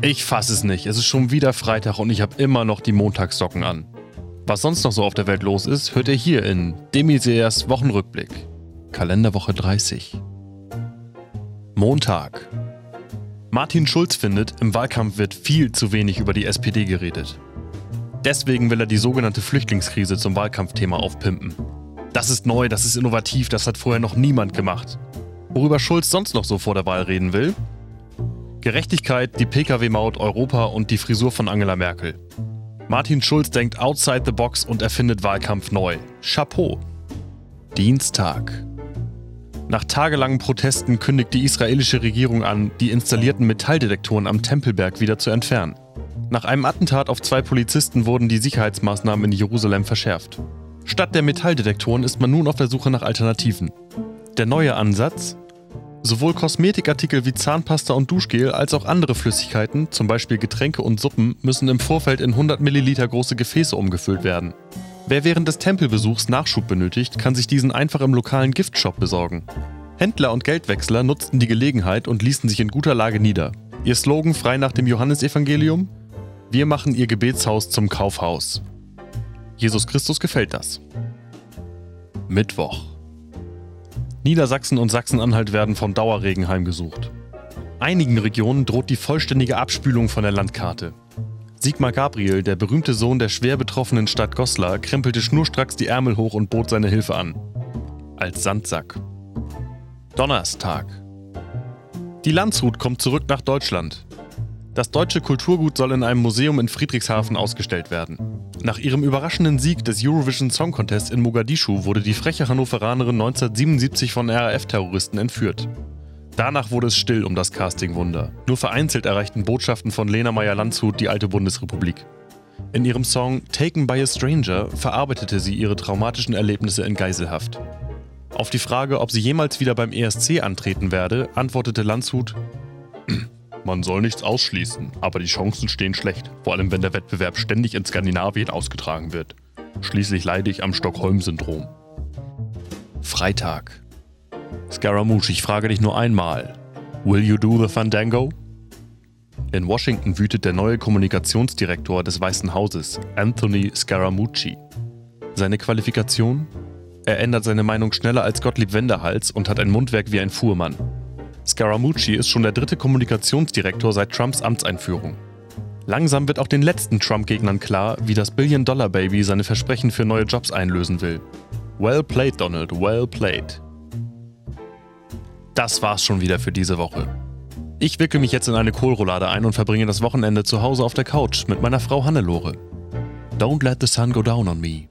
Ich fasse es nicht. Es ist schon wieder Freitag und ich habe immer noch die Montagssocken an. Was sonst noch so auf der Welt los ist, hört ihr hier in Demiseers Wochenrückblick. Kalenderwoche 30. Montag. Martin Schulz findet, im Wahlkampf wird viel zu wenig über die SPD geredet. Deswegen will er die sogenannte Flüchtlingskrise zum Wahlkampfthema aufpimpen. Das ist neu, das ist innovativ, das hat vorher noch niemand gemacht. Worüber Schulz sonst noch so vor der Wahl reden will? Gerechtigkeit, die Pkw-Maut, Europa und die Frisur von Angela Merkel. Martin Schulz denkt outside the box und erfindet Wahlkampf neu. Chapeau. Dienstag. Nach tagelangen Protesten kündigt die israelische Regierung an, die installierten Metalldetektoren am Tempelberg wieder zu entfernen. Nach einem Attentat auf zwei Polizisten wurden die Sicherheitsmaßnahmen in Jerusalem verschärft. Statt der Metalldetektoren ist man nun auf der Suche nach Alternativen. Der neue Ansatz? Sowohl Kosmetikartikel wie Zahnpasta und Duschgel als auch andere Flüssigkeiten, zum Beispiel Getränke und Suppen, müssen im Vorfeld in 100 Milliliter große Gefäße umgefüllt werden. Wer während des Tempelbesuchs Nachschub benötigt, kann sich diesen einfach im lokalen Giftshop besorgen. Händler und Geldwechsler nutzten die Gelegenheit und ließen sich in guter Lage nieder. Ihr Slogan frei nach dem Johannesevangelium? Wir machen ihr Gebetshaus zum Kaufhaus. Jesus Christus gefällt das. Mittwoch. Niedersachsen und Sachsen-Anhalt werden vom Dauerregen heimgesucht. Einigen Regionen droht die vollständige Abspülung von der Landkarte. Sigmar Gabriel, der berühmte Sohn der schwer betroffenen Stadt Goslar, krempelte schnurstracks die Ärmel hoch und bot seine Hilfe an. Als Sandsack. Donnerstag. Die Landshut kommt zurück nach Deutschland. Das deutsche Kulturgut soll in einem Museum in Friedrichshafen ausgestellt werden. Nach ihrem überraschenden Sieg des Eurovision Song Contest in Mogadischu wurde die freche Hannoveranerin 1977 von RAF-Terroristen entführt. Danach wurde es still um das Casting-Wunder. Nur vereinzelt erreichten Botschaften von Lena Meyer-Landshut die alte Bundesrepublik. In ihrem Song Taken by a Stranger verarbeitete sie ihre traumatischen Erlebnisse in Geiselhaft. Auf die Frage, ob sie jemals wieder beim ESC antreten werde, antwortete Landshut: man soll nichts ausschließen, aber die Chancen stehen schlecht, vor allem wenn der Wettbewerb ständig in Skandinavien ausgetragen wird. Schließlich leide ich am Stockholm-Syndrom. Freitag. Scaramouche, ich frage dich nur einmal. Will you do the Fandango? In Washington wütet der neue Kommunikationsdirektor des Weißen Hauses, Anthony Scaramucci. Seine Qualifikation? Er ändert seine Meinung schneller als Gottlieb Wenderhals und hat ein Mundwerk wie ein Fuhrmann. Scaramucci ist schon der dritte Kommunikationsdirektor seit Trumps Amtseinführung. Langsam wird auch den letzten Trump-Gegnern klar, wie das Billion-Dollar-Baby seine Versprechen für neue Jobs einlösen will. Well played, Donald, well played. Das war's schon wieder für diese Woche. Ich wickel mich jetzt in eine Kohlroulade ein und verbringe das Wochenende zu Hause auf der Couch mit meiner Frau Hannelore. Don't let the sun go down on me.